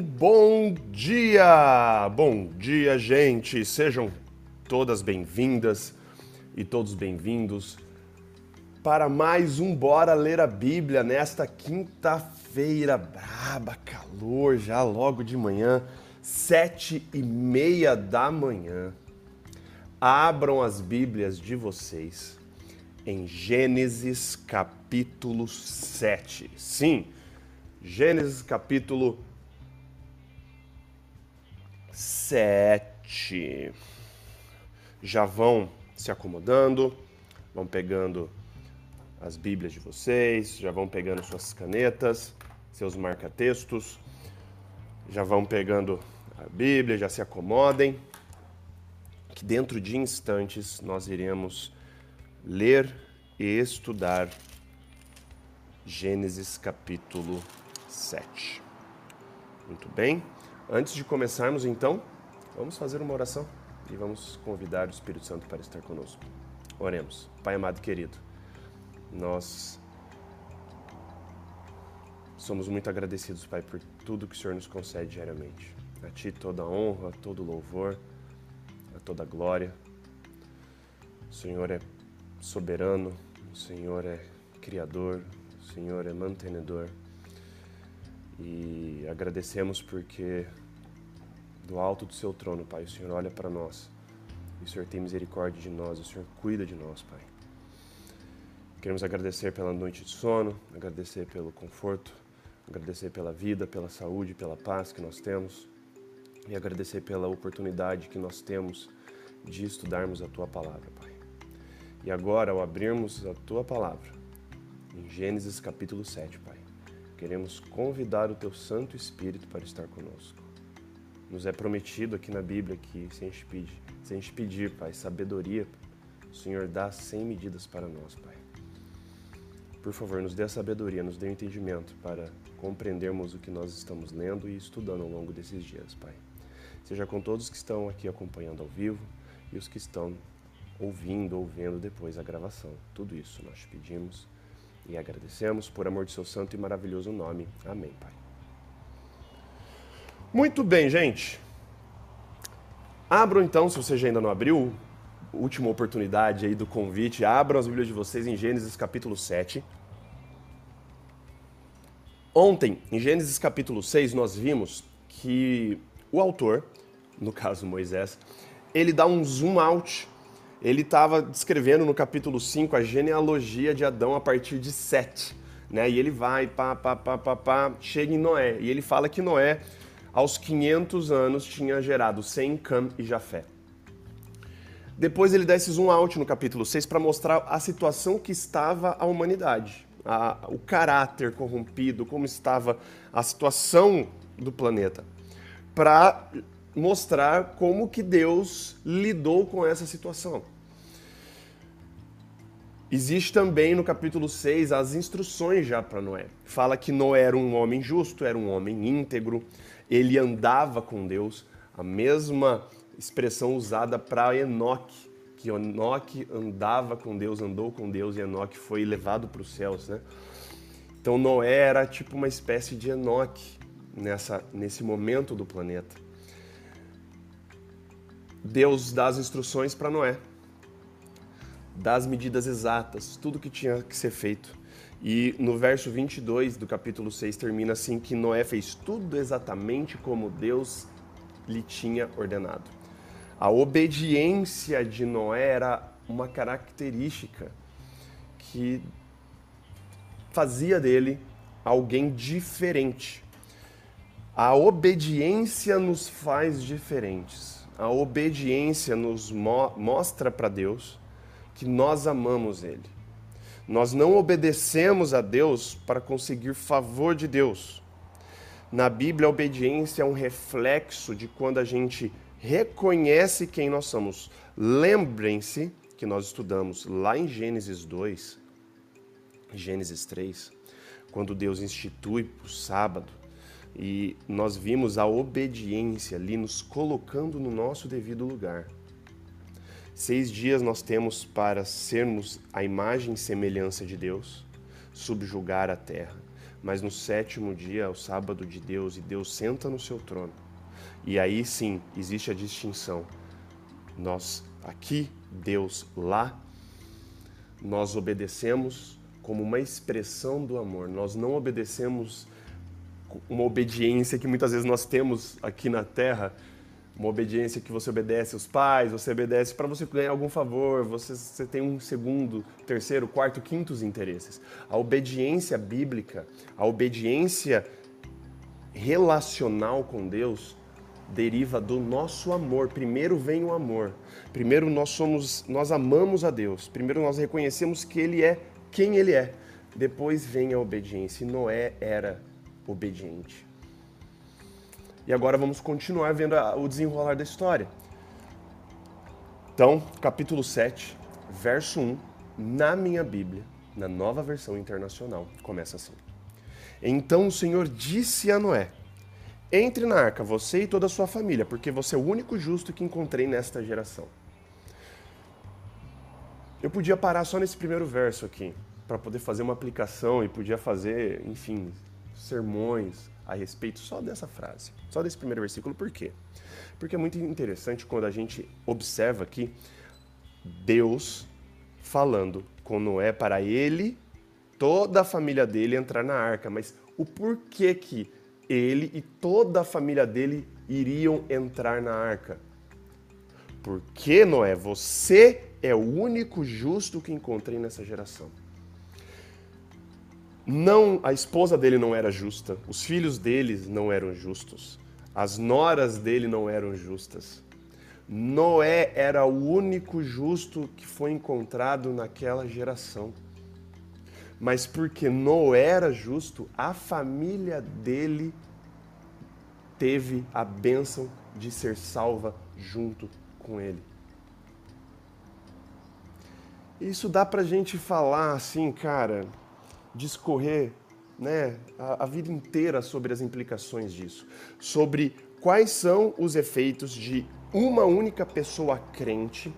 Bom dia! Bom dia, gente! Sejam todas bem-vindas e todos bem-vindos para mais um Bora Ler a Bíblia nesta quinta-feira braba, calor já logo de manhã, sete e meia da manhã. Abram as Bíblias de vocês em Gênesis capítulo 7. Sim, Gênesis capítulo 7. Já vão se acomodando, vão pegando as Bíblias de vocês, já vão pegando suas canetas, seus marca-textos, já vão pegando a Bíblia, já se acomodem, que dentro de instantes nós iremos ler e estudar Gênesis capítulo 7. Muito bem. Antes de começarmos, então, vamos fazer uma oração e vamos convidar o Espírito Santo para estar conosco. Oremos. Pai amado e querido, nós somos muito agradecidos, Pai, por tudo que o Senhor nos concede diariamente. A Ti toda a honra, todo o louvor, a toda a glória. O Senhor é soberano, o Senhor é criador, o Senhor é mantenedor. E agradecemos porque do alto do seu trono, Pai, o Senhor olha para nós. E o Senhor tem misericórdia de nós, o Senhor cuida de nós, Pai. Queremos agradecer pela noite de sono, agradecer pelo conforto, agradecer pela vida, pela saúde, pela paz que nós temos e agradecer pela oportunidade que nós temos de estudarmos a tua palavra, Pai. E agora, ao abrirmos a tua palavra, em Gênesis capítulo 7, Pai, queremos convidar o teu Santo Espírito para estar conosco. Nos é prometido aqui na Bíblia que, se a gente pedir, se a gente pedir Pai, sabedoria, o Senhor dá sem medidas para nós, Pai. Por favor, nos dê a sabedoria, nos dê o entendimento para compreendermos o que nós estamos lendo e estudando ao longo desses dias, Pai. Seja com todos que estão aqui acompanhando ao vivo e os que estão ouvindo ou vendo depois a gravação. Tudo isso nós te pedimos e agradecemos por amor de seu santo e maravilhoso nome. Amém, Pai. Muito bem, gente. Abram então, se você já ainda não abriu, última oportunidade aí do convite, abram as Bíblias de vocês em Gênesis capítulo 7. Ontem, em Gênesis capítulo 6, nós vimos que o autor, no caso Moisés, ele dá um zoom out ele estava descrevendo no capítulo 5 a genealogia de Adão a partir de Sete. Né? E ele vai, pá, pá, pá, pá, pá, chega em Noé. E ele fala que Noé, aos 500 anos, tinha gerado Sem, Cam e Jafé. Depois ele dá esse zoom out no capítulo 6 para mostrar a situação que estava a humanidade, a, o caráter corrompido, como estava a situação do planeta. Para mostrar como que Deus lidou com essa situação. Existe também no capítulo 6 as instruções já para Noé. Fala que Noé era um homem justo, era um homem íntegro, ele andava com Deus, a mesma expressão usada para Enoque, que Enoque andava com Deus, andou com Deus e Enoque foi levado para os céus, né? Então Noé era tipo uma espécie de Enoque nessa, nesse momento do planeta. Deus dá as instruções para Noé das medidas exatas, tudo que tinha que ser feito. E no verso 22 do capítulo 6 termina assim que Noé fez tudo exatamente como Deus lhe tinha ordenado. A obediência de Noé era uma característica que fazia dele alguém diferente. A obediência nos faz diferentes. A obediência nos mo mostra para Deus que nós amamos Ele. Nós não obedecemos a Deus para conseguir favor de Deus. Na Bíblia, a obediência é um reflexo de quando a gente reconhece quem nós somos. Lembrem-se que nós estudamos lá em Gênesis 2, Gênesis 3, quando Deus institui o sábado, e nós vimos a obediência ali nos colocando no nosso devido lugar. Seis dias nós temos para sermos a imagem e semelhança de Deus, subjugar a terra. mas no sétimo dia o sábado de Deus e Deus senta no seu trono. E aí sim existe a distinção. Nós aqui, Deus lá, nós obedecemos como uma expressão do amor. Nós não obedecemos uma obediência que muitas vezes nós temos aqui na terra, uma obediência que você obedece aos pais, você obedece para você ganhar algum favor, você, você tem um segundo, terceiro, quarto, quintos interesses. A obediência bíblica, a obediência relacional com Deus deriva do nosso amor. Primeiro vem o amor. Primeiro nós somos, nós amamos a Deus. Primeiro nós reconhecemos que ele é quem ele é. Depois vem a obediência. E Noé era obediente. E agora vamos continuar vendo o desenrolar da história. Então, capítulo 7, verso 1, na minha Bíblia, na nova versão internacional, começa assim: Então o Senhor disse a Noé: Entre na arca, você e toda a sua família, porque você é o único justo que encontrei nesta geração. Eu podia parar só nesse primeiro verso aqui, para poder fazer uma aplicação e podia fazer, enfim, sermões a respeito só dessa frase, só desse primeiro versículo. Por quê? Porque é muito interessante quando a gente observa aqui Deus falando com Noé para ele, toda a família dele entrar na arca, mas o porquê que ele e toda a família dele iriam entrar na arca? Porque Noé, você é o único justo que encontrei nessa geração. Não, a esposa dele não era justa, os filhos deles não eram justos, as noras dele não eram justas. Noé era o único justo que foi encontrado naquela geração. Mas porque Noé era justo, a família dele teve a bênção de ser salva junto com ele. Isso dá pra gente falar assim, cara, discorrer né, a, a vida inteira sobre as implicações disso, sobre quais são os efeitos de uma única pessoa crente,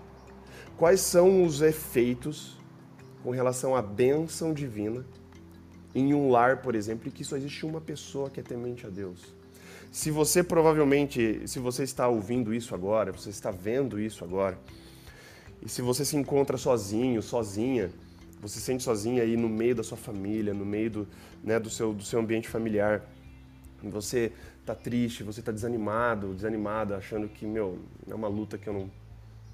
quais são os efeitos com relação à bênção divina em um lar, por exemplo, e que só existe uma pessoa que é temente a Deus. Se você provavelmente, se você está ouvindo isso agora, você está vendo isso agora, e se você se encontra sozinho, sozinha, você se sente sozinha aí no meio da sua família, no meio do, né, do, seu, do seu ambiente familiar, você está triste, você está desanimado, desanimada, achando que, meu, é uma luta que eu não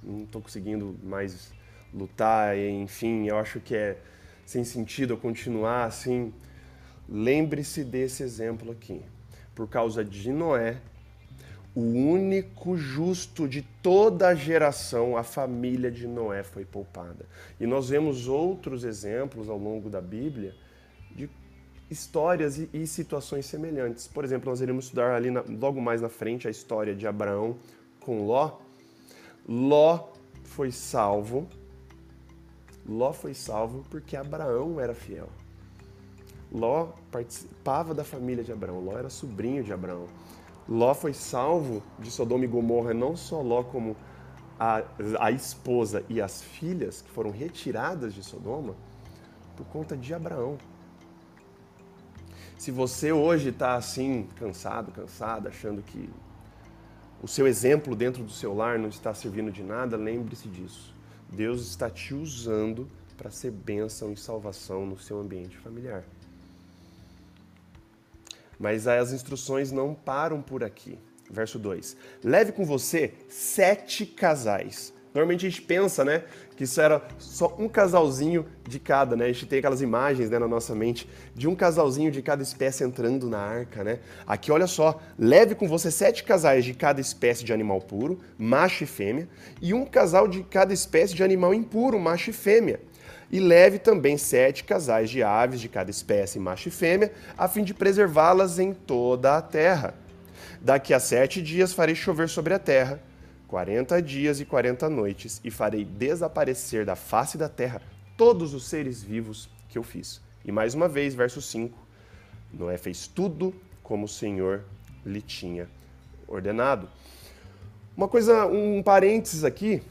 não estou conseguindo mais lutar, e, enfim, eu acho que é sem sentido eu continuar assim. Lembre-se desse exemplo aqui. Por causa de Noé, o único justo de toda a geração, a família de Noé foi poupada. E nós vemos outros exemplos ao longo da Bíblia de histórias e, e situações semelhantes. Por exemplo, nós iremos estudar ali na, logo mais na frente a história de Abraão com Ló. Ló foi salvo. Ló foi salvo porque Abraão era fiel. Ló participava da família de Abraão. Ló era sobrinho de Abraão. Ló foi salvo de Sodoma e Gomorra, não só Ló, como a, a esposa e as filhas que foram retiradas de Sodoma por conta de Abraão. Se você hoje está assim, cansado, cansada, achando que o seu exemplo dentro do seu lar não está servindo de nada, lembre-se disso. Deus está te usando para ser bênção e salvação no seu ambiente familiar. Mas as instruções não param por aqui. Verso 2: Leve com você sete casais. Normalmente a gente pensa, né, que isso era só um casalzinho de cada, né? A gente tem aquelas imagens, né, na nossa mente de um casalzinho de cada espécie entrando na arca, né? Aqui, olha só, leve com você sete casais de cada espécie de animal puro, macho e fêmea, e um casal de cada espécie de animal impuro, macho e fêmea e leve também sete casais de aves de cada espécie, macho e fêmea, a fim de preservá-las em toda a terra. Daqui a sete dias farei chover sobre a terra, quarenta dias e quarenta noites, e farei desaparecer da face da terra todos os seres vivos que eu fiz. E mais uma vez, verso 5, Noé fez tudo como o Senhor lhe tinha ordenado. Uma coisa, um parênteses aqui,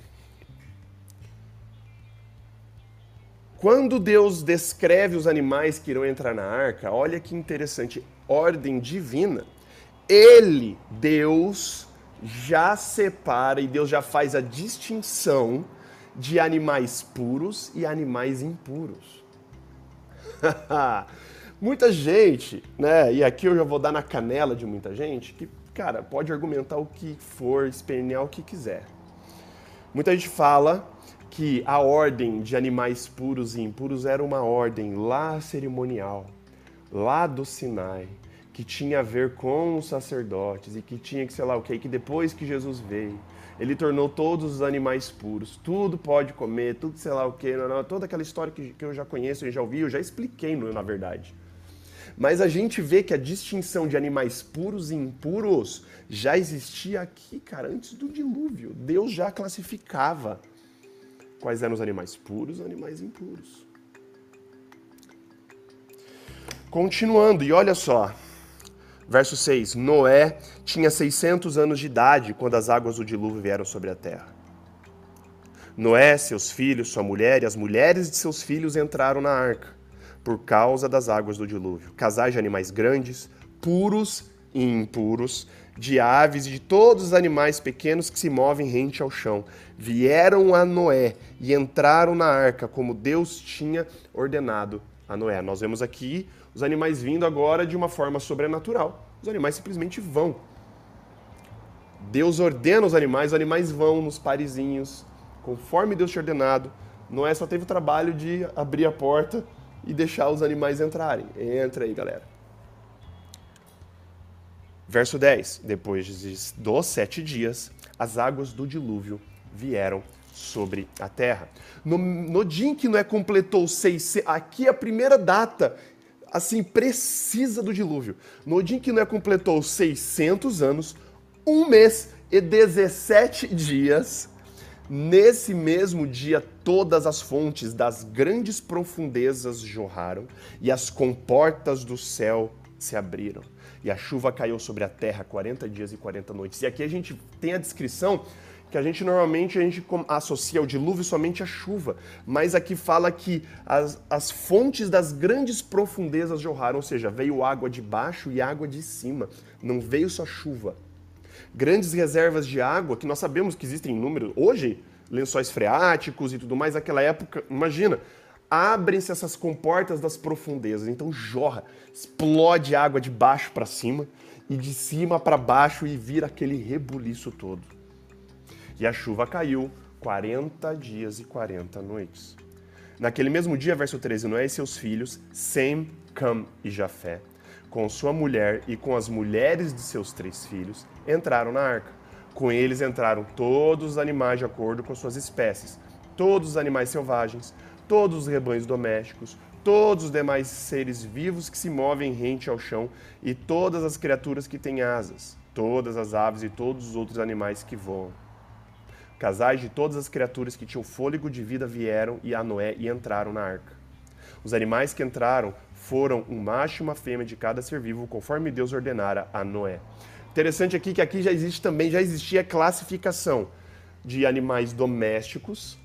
Quando Deus descreve os animais que irão entrar na arca, olha que interessante, ordem divina. Ele, Deus, já separa e Deus já faz a distinção de animais puros e animais impuros. muita gente, né? E aqui eu já vou dar na canela de muita gente que, cara, pode argumentar o que for, espernear o que quiser. Muita gente fala que a ordem de animais puros e impuros era uma ordem lá cerimonial, lá do Sinai, que tinha a ver com os sacerdotes e que tinha que, sei lá o que, que depois que Jesus veio, ele tornou todos os animais puros, tudo pode comer, tudo sei lá o que, toda aquela história que, que eu já conheço, eu já ouvi, eu já expliquei na verdade. Mas a gente vê que a distinção de animais puros e impuros já existia aqui, cara, antes do dilúvio. Deus já classificava quais eram os animais puros e animais impuros. Continuando, e olha só, verso 6: Noé tinha 600 anos de idade quando as águas do dilúvio vieram sobre a terra. Noé, seus filhos, sua mulher e as mulheres de seus filhos entraram na arca por causa das águas do dilúvio. Casais de animais grandes, puros e impuros, de aves e de todos os animais pequenos que se movem rente ao chão, vieram a Noé e entraram na arca, como Deus tinha ordenado a Noé. Nós vemos aqui os animais vindo agora de uma forma sobrenatural. Os animais simplesmente vão. Deus ordena os animais, os animais vão nos parizinhos, conforme Deus tinha ordenado. Noé só teve o trabalho de abrir a porta e deixar os animais entrarem. Entra aí, galera. Verso 10: Depois dos sete dias, as águas do dilúvio vieram sobre a terra. No, no dia em que Noé completou seis, aqui é a primeira data, assim, precisa do dilúvio. No dia em que Noé completou 600 anos, um mês e 17 dias, Nesse mesmo dia, todas as fontes das grandes profundezas jorraram, e as comportas do céu se abriram. E a chuva caiu sobre a terra 40 dias e 40 noites. E aqui a gente tem a descrição que a gente normalmente a gente associa o dilúvio somente à chuva, mas aqui fala que as, as fontes das grandes profundezas jorraram, ou seja, veio água de baixo e água de cima, não veio só chuva grandes reservas de água, que nós sabemos que existem em número, hoje, lençóis freáticos e tudo mais, naquela época, imagina, abrem-se essas comportas das profundezas, então jorra, explode água de baixo para cima e de cima para baixo e vira aquele rebuliço todo. E a chuva caiu 40 dias e 40 noites. Naquele mesmo dia, verso 13, Noé e seus filhos, Sem, Cam e Jafé, com sua mulher e com as mulheres de seus três filhos, entraram na arca. Com eles entraram todos os animais de acordo com suas espécies, todos os animais selvagens, todos os rebanhos domésticos, todos os demais seres vivos que se movem rente ao chão e todas as criaturas que têm asas, todas as aves e todos os outros animais que voam. Casais de todas as criaturas que tinham fôlego de vida vieram e a Noé e entraram na arca. Os animais que entraram foram um macho e uma fêmea de cada ser vivo, conforme Deus ordenara a Noé. Interessante aqui que aqui já existe também, já existia classificação de animais domésticos,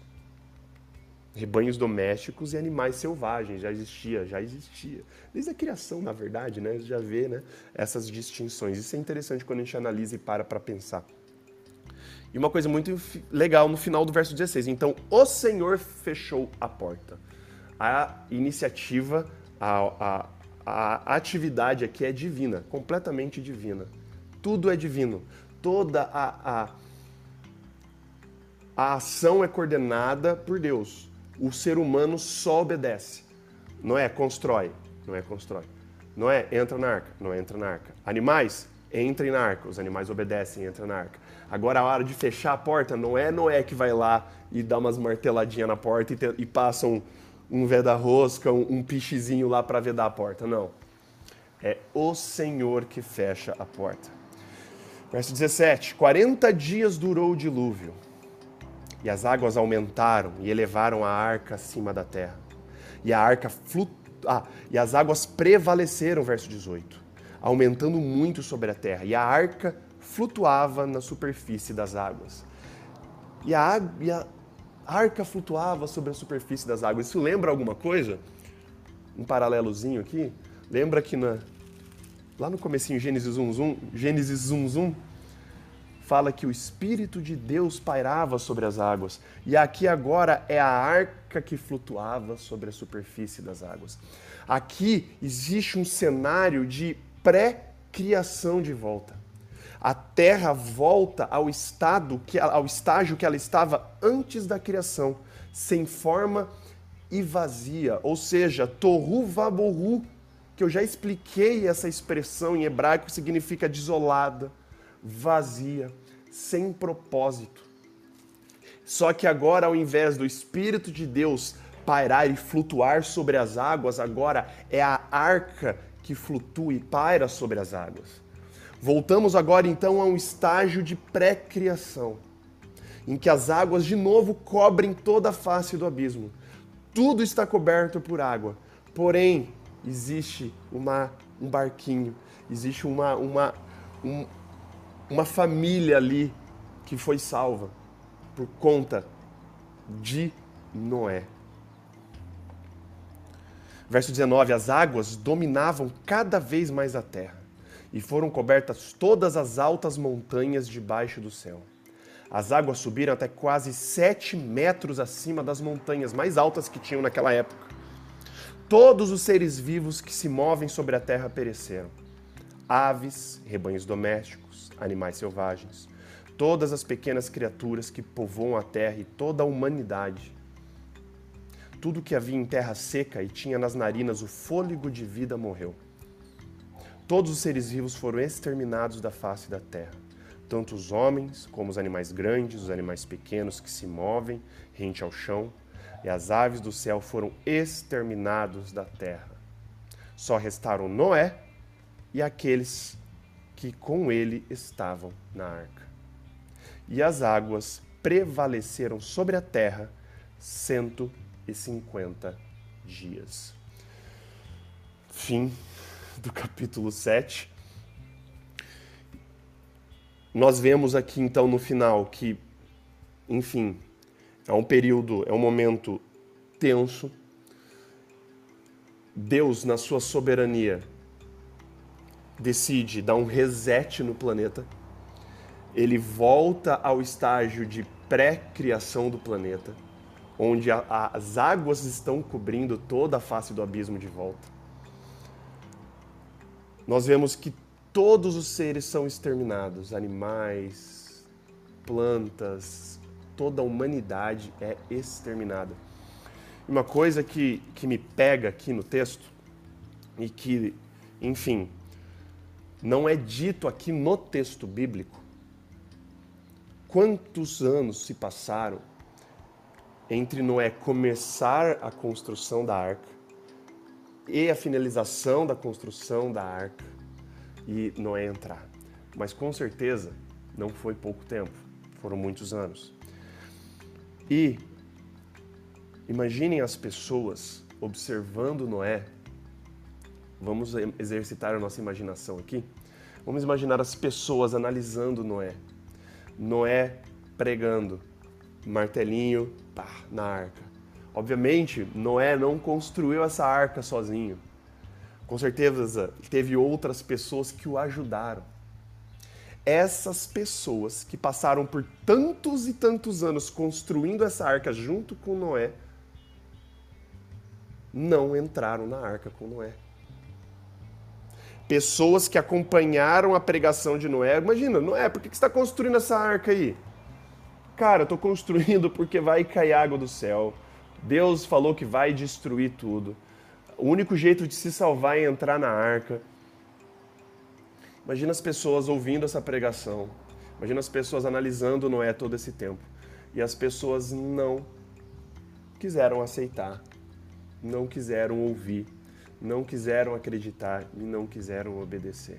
rebanhos domésticos e animais selvagens, já existia, já existia. Desde a criação, na verdade, né, já vê né, essas distinções. Isso é interessante quando a gente analisa e para para pensar. E uma coisa muito legal no final do verso 16. Então, o Senhor fechou a porta. A iniciativa, a, a, a atividade aqui é divina, completamente divina tudo é divino. Toda a, a, a ação é coordenada por Deus. O ser humano só obedece. Não é constrói, não é constrói. Não é entra na arca, não é entra na arca. Animais, entrem na arca. Os animais obedecem, entra na arca. Agora a hora de fechar a porta, não é Noé que vai lá e dá umas marteladinhas na porta e, te, e passa um, um veda-rosca, um, um pichezinho lá para vedar a porta. Não. É o Senhor que fecha a porta. Verso 17: 40 dias durou o dilúvio, e as águas aumentaram e elevaram a arca acima da terra. E a arca flut... ah, e as águas prevaleceram, verso 18, aumentando muito sobre a terra, e a arca flutuava na superfície das águas. E a, e A arca flutuava sobre a superfície das águas. Isso lembra alguma coisa? Um paralelozinho aqui? Lembra que na, lá no comecinho, Gênesis 1, 1, Gênesis 1, 1, fala que o Espírito de Deus pairava sobre as águas. E aqui agora é a arca que flutuava sobre a superfície das águas. Aqui existe um cenário de pré-criação de volta. A terra volta ao estado que ao estágio que ela estava antes da criação, sem forma e vazia, ou seja, tohu vabohu, que eu já expliquei essa expressão em hebraico significa desolada, vazia, sem propósito. Só que agora, ao invés do Espírito de Deus pairar e flutuar sobre as águas, agora é a arca que flutua e paira sobre as águas. Voltamos agora então a um estágio de pré-criação, em que as águas de novo cobrem toda a face do abismo. Tudo está coberto por água, porém existe uma, um barquinho, existe uma, uma, um, uma família ali que foi salva por conta de Noé. Verso 19: As águas dominavam cada vez mais a terra, e foram cobertas todas as altas montanhas debaixo do céu. As águas subiram até quase sete metros acima das montanhas mais altas que tinham naquela época. Todos os seres vivos que se movem sobre a terra pereceram: aves, rebanhos domésticos animais selvagens, todas as pequenas criaturas que povoam a terra e toda a humanidade. Tudo que havia em terra seca e tinha nas narinas o fôlego de vida morreu. Todos os seres vivos foram exterminados da face da terra, tanto os homens como os animais grandes, os animais pequenos que se movem rente ao chão, e as aves do céu foram exterminados da terra. Só restaram Noé e aqueles que com ele estavam na arca. E as águas prevaleceram sobre a terra 150 dias. Fim do capítulo 7. Nós vemos aqui então no final que, enfim, é um período, é um momento tenso. Deus, na sua soberania, decide dar um reset no planeta, ele volta ao estágio de pré-criação do planeta, onde a, a, as águas estão cobrindo toda a face do abismo de volta. Nós vemos que todos os seres são exterminados, animais, plantas, toda a humanidade é exterminada. Uma coisa que, que me pega aqui no texto e que, enfim, não é dito aqui no texto bíblico quantos anos se passaram entre Noé começar a construção da arca e a finalização da construção da arca e Noé entrar. Mas com certeza não foi pouco tempo, foram muitos anos. E imaginem as pessoas observando Noé Vamos exercitar a nossa imaginação aqui. Vamos imaginar as pessoas analisando Noé. Noé pregando, martelinho pá, na arca. Obviamente, Noé não construiu essa arca sozinho. Com certeza teve outras pessoas que o ajudaram. Essas pessoas que passaram por tantos e tantos anos construindo essa arca junto com Noé, não entraram na arca com Noé pessoas que acompanharam a pregação de Noé. Imagina, Noé, por que você está construindo essa arca aí? Cara, eu estou construindo porque vai cair água do céu. Deus falou que vai destruir tudo. O único jeito de se salvar é entrar na arca. Imagina as pessoas ouvindo essa pregação. Imagina as pessoas analisando Noé todo esse tempo. E as pessoas não quiseram aceitar, não quiseram ouvir não quiseram acreditar e não quiseram obedecer.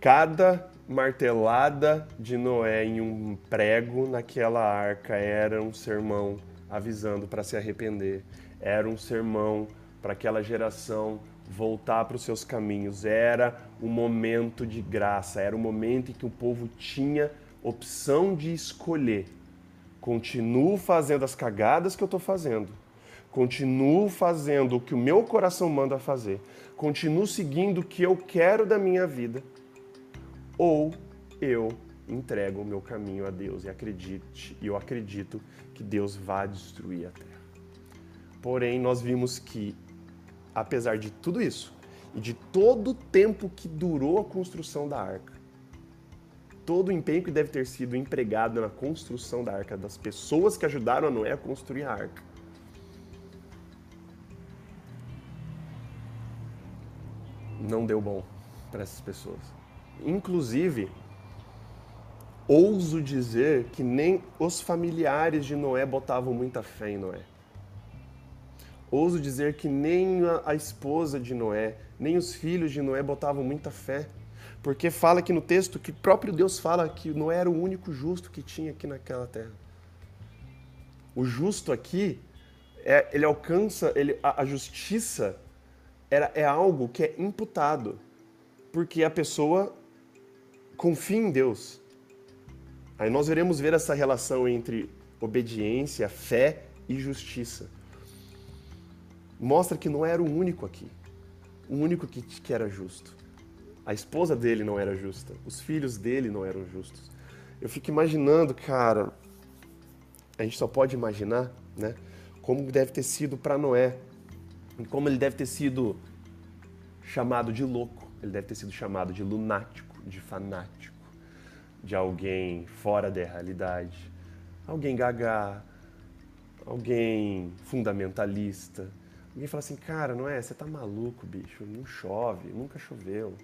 Cada martelada de Noé em um prego naquela arca era um sermão avisando para se arrepender, era um sermão para aquela geração voltar para os seus caminhos, era um momento de graça, era um momento em que o povo tinha opção de escolher. Continuo fazendo as cagadas que eu estou fazendo. Continuo fazendo o que o meu coração manda fazer. Continuo seguindo o que eu quero da minha vida. Ou eu entrego o meu caminho a Deus e acredite, eu acredito que Deus vai destruir a terra. Porém, nós vimos que, apesar de tudo isso, e de todo o tempo que durou a construção da arca, todo o empenho que deve ter sido empregado na construção da arca, das pessoas que ajudaram a Noé a construir a arca, não deu bom para essas pessoas. Inclusive, ouso dizer que nem os familiares de Noé botavam muita fé em Noé. Ouso dizer que nem a, esposa de Noé, nem os filhos de Noé botavam muita fé. Porque fala aqui no texto que próprio Deus fala que Noé era o único justo que tinha aqui naquela terra. O justo aqui, é, ele alcança, ele, a, a justiça era, é algo que é imputado, porque a pessoa confia em Deus. Aí nós veremos ver essa relação entre obediência, fé e justiça. Mostra que não era o único aqui, o único que, que era justo. A esposa dele não era justa, os filhos dele não eram justos. Eu fico imaginando, cara, a gente só pode imaginar, né, como deve ter sido para Noé, como ele deve ter sido chamado de louco, ele deve ter sido chamado de lunático, de fanático de alguém fora da realidade, alguém gaga, alguém fundamentalista. Alguém fala assim, cara, não é? Você tá maluco, bicho? Não chove, nunca choveu.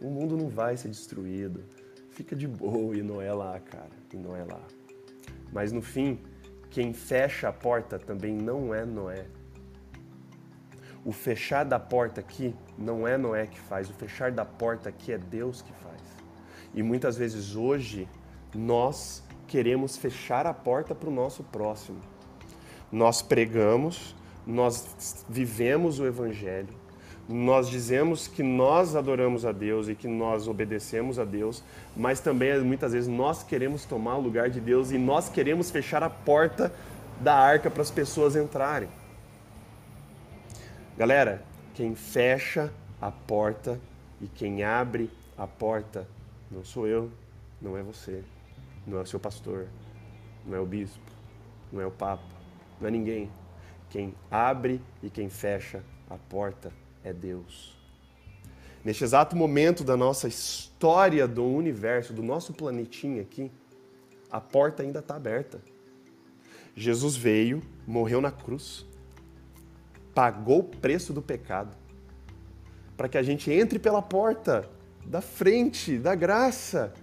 O mundo não vai ser destruído. Fica de boa e não é lá, cara. E não é lá. Mas no fim, quem fecha a porta também não é Noé. O fechar da porta aqui não é Noé que faz, o fechar da porta aqui é Deus que faz. E muitas vezes hoje nós queremos fechar a porta para o nosso próximo. Nós pregamos, nós vivemos o Evangelho, nós dizemos que nós adoramos a Deus e que nós obedecemos a Deus, mas também muitas vezes nós queremos tomar o lugar de Deus e nós queremos fechar a porta da arca para as pessoas entrarem. Galera, quem fecha a porta e quem abre a porta não sou eu, não é você, não é o seu pastor, não é o bispo, não é o papa, não é ninguém. Quem abre e quem fecha a porta é Deus. Neste exato momento da nossa história do universo, do nosso planetinha aqui, a porta ainda está aberta. Jesus veio, morreu na cruz, pagou o preço do pecado, para que a gente entre pela porta da frente, da graça.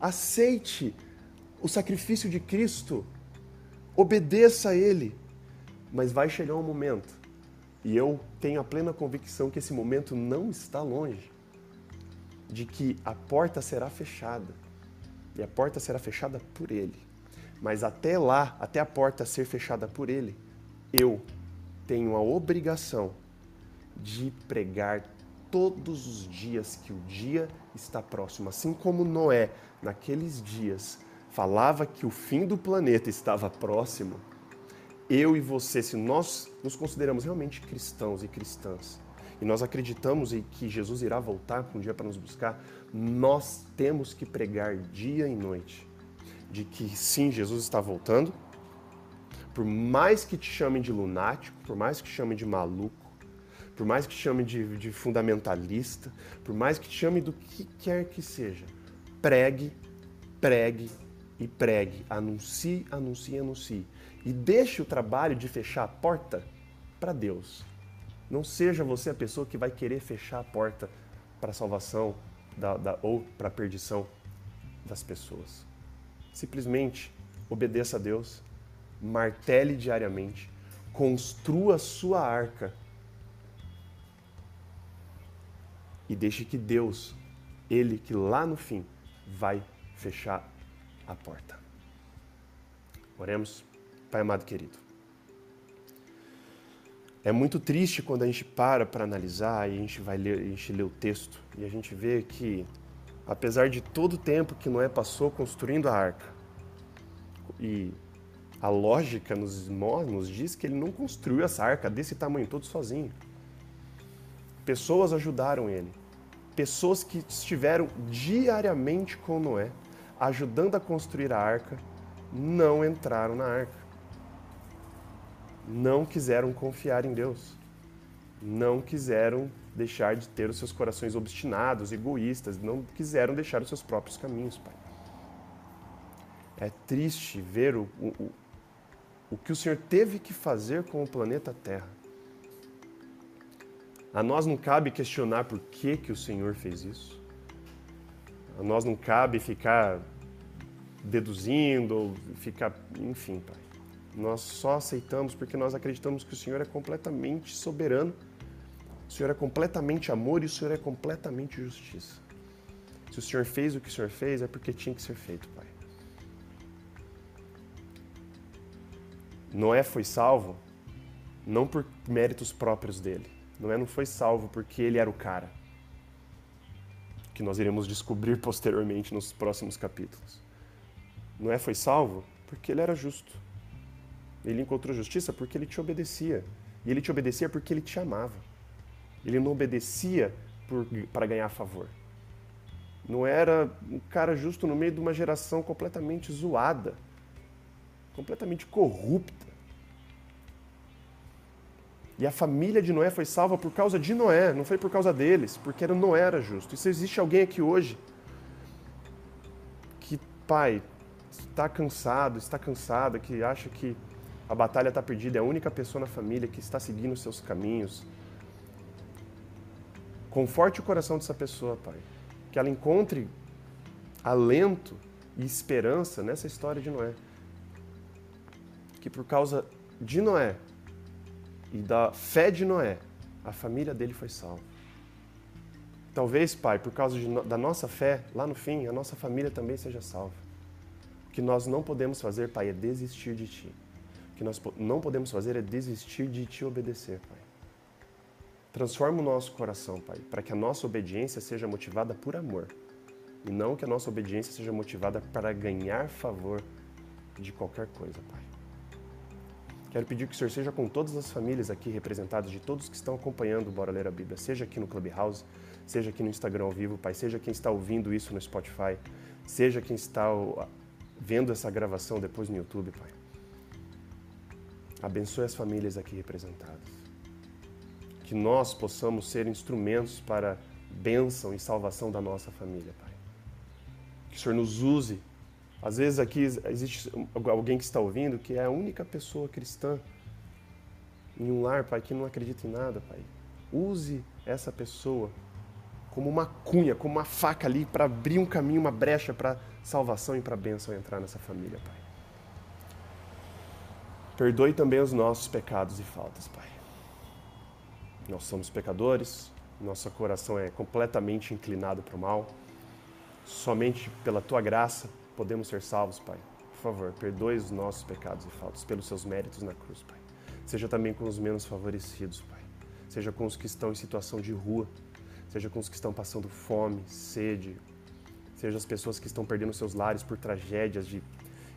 Aceite o sacrifício de Cristo. Obedeça a Ele. Mas vai chegar um momento, e eu tenho a plena convicção que esse momento não está longe, de que a porta será fechada. E a porta será fechada por Ele. Mas até lá, até a porta ser fechada por Ele, eu tenho a obrigação de pregar todos os dias que o dia está próximo. Assim como Noé, naqueles dias, falava que o fim do planeta estava próximo, eu e você, se nós nos consideramos realmente cristãos e cristãs, e nós acreditamos em que Jesus irá voltar um dia para nos buscar, nós temos que pregar dia e noite de que sim, Jesus está voltando. Por mais que te chamem de lunático, por mais que te chamem de maluco, por mais que te chame de, de fundamentalista, por mais que te chame do que quer que seja, pregue, pregue e pregue. Anuncie, anuncie, anuncie. E deixe o trabalho de fechar a porta para Deus. Não seja você a pessoa que vai querer fechar a porta para a salvação da, da, ou para a perdição das pessoas. Simplesmente obedeça a Deus, martele diariamente, construa a sua arca e deixe que Deus, Ele que lá no fim vai fechar a porta. Oremos, Pai amado querido. É muito triste quando a gente para para analisar e a gente vai ler, a gente lê o texto e a gente vê que apesar de todo o tempo que Noé passou construindo a arca, e a lógica nos, nos diz que ele não construiu essa arca desse tamanho todo sozinho. Pessoas ajudaram ele. Pessoas que estiveram diariamente com Noé, ajudando a construir a arca, não entraram na arca. Não quiseram confiar em Deus. Não quiseram deixar de ter os seus corações obstinados, egoístas, não quiseram deixar os seus próprios caminhos, Pai. É triste ver o, o, o que o Senhor teve que fazer com o planeta Terra. A nós não cabe questionar por que, que o Senhor fez isso. A nós não cabe ficar deduzindo ou ficar. Enfim, Pai. Nós só aceitamos porque nós acreditamos que o Senhor é completamente soberano, o Senhor é completamente amor e o Senhor é completamente justiça. Se o Senhor fez o que o Senhor fez, é porque tinha que ser feito, Pai. Noé foi salvo não por méritos próprios dele. Noé não foi salvo porque ele era o cara. Que nós iremos descobrir posteriormente nos próximos capítulos. Noé foi salvo porque ele era justo. Ele encontrou justiça porque ele te obedecia. E ele te obedecia porque ele te amava. Ele não obedecia para ganhar favor. Não era um cara justo no meio de uma geração completamente zoada, completamente corrupta. E a família de Noé foi salva por causa de Noé, não foi por causa deles, porque Noé era justo. E se existe alguém aqui hoje que, pai, está cansado, está cansada, que acha que a batalha está perdida, é a única pessoa na família que está seguindo os seus caminhos, conforte o coração dessa pessoa, pai. Que ela encontre alento e esperança nessa história de Noé. Que por causa de Noé, e da fé de Noé, a família dele foi salva. Talvez, Pai, por causa de, da nossa fé, lá no fim, a nossa família também seja salva. O que nós não podemos fazer, Pai, é desistir de Ti. O que nós não podemos fazer é desistir de Te obedecer, Pai. Transforma o nosso coração, Pai, para que a nossa obediência seja motivada por amor e não que a nossa obediência seja motivada para ganhar favor de qualquer coisa, Pai. Quero pedir que o Senhor seja com todas as famílias aqui representadas, de todos que estão acompanhando o Bora Ler a Bíblia, seja aqui no Clubhouse, seja aqui no Instagram ao vivo, Pai, seja quem está ouvindo isso no Spotify, seja quem está vendo essa gravação depois no YouTube, Pai. Abençoe as famílias aqui representadas. Que nós possamos ser instrumentos para bênção e salvação da nossa família, Pai. Que o Senhor nos use às vezes aqui existe alguém que está ouvindo que é a única pessoa cristã em um lar, Pai, que não acredita em nada, Pai. Use essa pessoa como uma cunha, como uma faca ali para abrir um caminho, uma brecha para salvação e para bênção entrar nessa família, Pai. Perdoe também os nossos pecados e faltas, Pai. Nós somos pecadores, nosso coração é completamente inclinado para o mal. Somente pela tua graça podemos ser salvos, Pai. Por favor, perdoe os nossos pecados e faltas pelos seus méritos na cruz, Pai. Seja também com os menos favorecidos, Pai. Seja com os que estão em situação de rua, seja com os que estão passando fome, sede, seja as pessoas que estão perdendo seus lares por tragédias de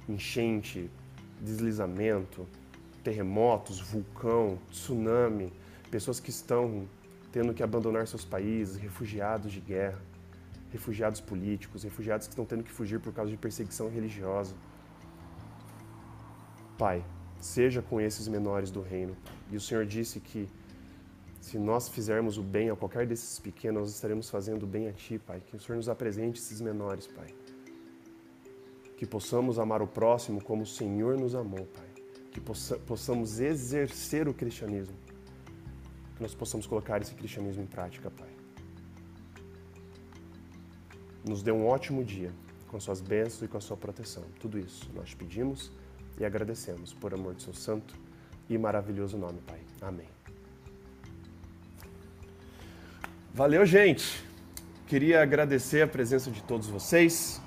enchente, deslizamento, terremotos, vulcão, tsunami, pessoas que estão tendo que abandonar seus países, refugiados de guerra refugiados políticos, refugiados que estão tendo que fugir por causa de perseguição religiosa. Pai, seja com esses menores do reino. E o Senhor disse que se nós fizermos o bem a qualquer desses pequenos, nós estaremos fazendo o bem a Ti, Pai. Que o Senhor nos apresente esses menores, Pai. Que possamos amar o próximo como o Senhor nos amou, Pai. Que possamos exercer o cristianismo. Que nós possamos colocar esse cristianismo em prática, Pai. Nos dê um ótimo dia, com suas bênçãos e com a sua proteção. Tudo isso nós pedimos e agradecemos por amor de seu santo e maravilhoso nome, Pai. Amém. Valeu, gente! Queria agradecer a presença de todos vocês,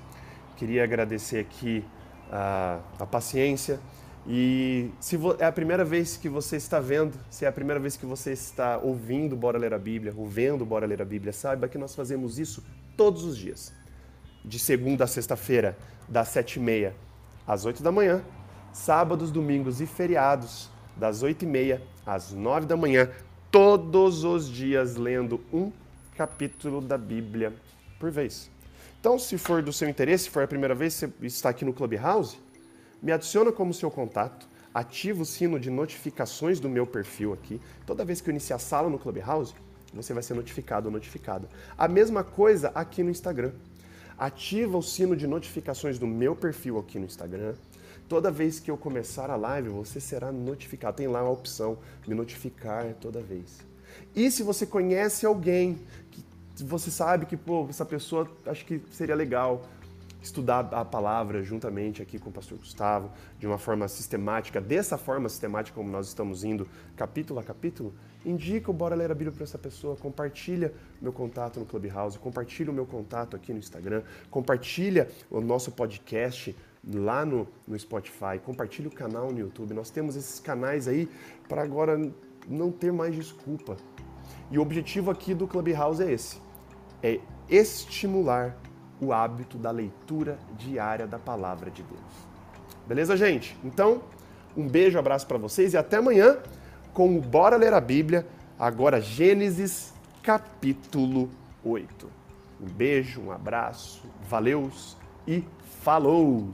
queria agradecer aqui a, a paciência. E se é a primeira vez que você está vendo, se é a primeira vez que você está ouvindo Bora Ler a Bíblia, ou vendo Bora Ler a Bíblia, saiba que nós fazemos isso todos os dias. de segunda a sexta-feira, das sete e meia às oito da manhã. Sábados, domingos e feriados, das oito e meia às nove da manhã. Todos os dias lendo um capítulo da Bíblia por vez. Então, se for do seu interesse, se for a primeira vez que você está aqui no Clubhouse, me adiciona como seu contato, ativa o sino de notificações do meu perfil aqui. Toda vez que eu iniciar a sala no Clubhouse, você vai ser notificado ou notificada. A mesma coisa aqui no Instagram. Ativa o sino de notificações do meu perfil aqui no Instagram. Toda vez que eu começar a live, você será notificado. Tem lá a opção me notificar toda vez. E se você conhece alguém que você sabe que, pô, essa pessoa acho que seria legal estudar a palavra juntamente aqui com o pastor Gustavo, de uma forma sistemática, dessa forma sistemática como nós estamos indo, capítulo a capítulo, indica o Bora Ler a Bíblia para essa pessoa, compartilha meu contato no Clubhouse, compartilha o meu contato aqui no Instagram, compartilha o nosso podcast lá no, no Spotify, compartilha o canal no YouTube. Nós temos esses canais aí para agora não ter mais desculpa. E o objetivo aqui do Clubhouse é esse: é estimular o hábito da leitura diária da palavra de Deus. Beleza, gente? Então, um beijo, abraço para vocês e até amanhã com o Bora Ler a Bíblia, agora Gênesis capítulo 8. Um beijo, um abraço, valeus e falou!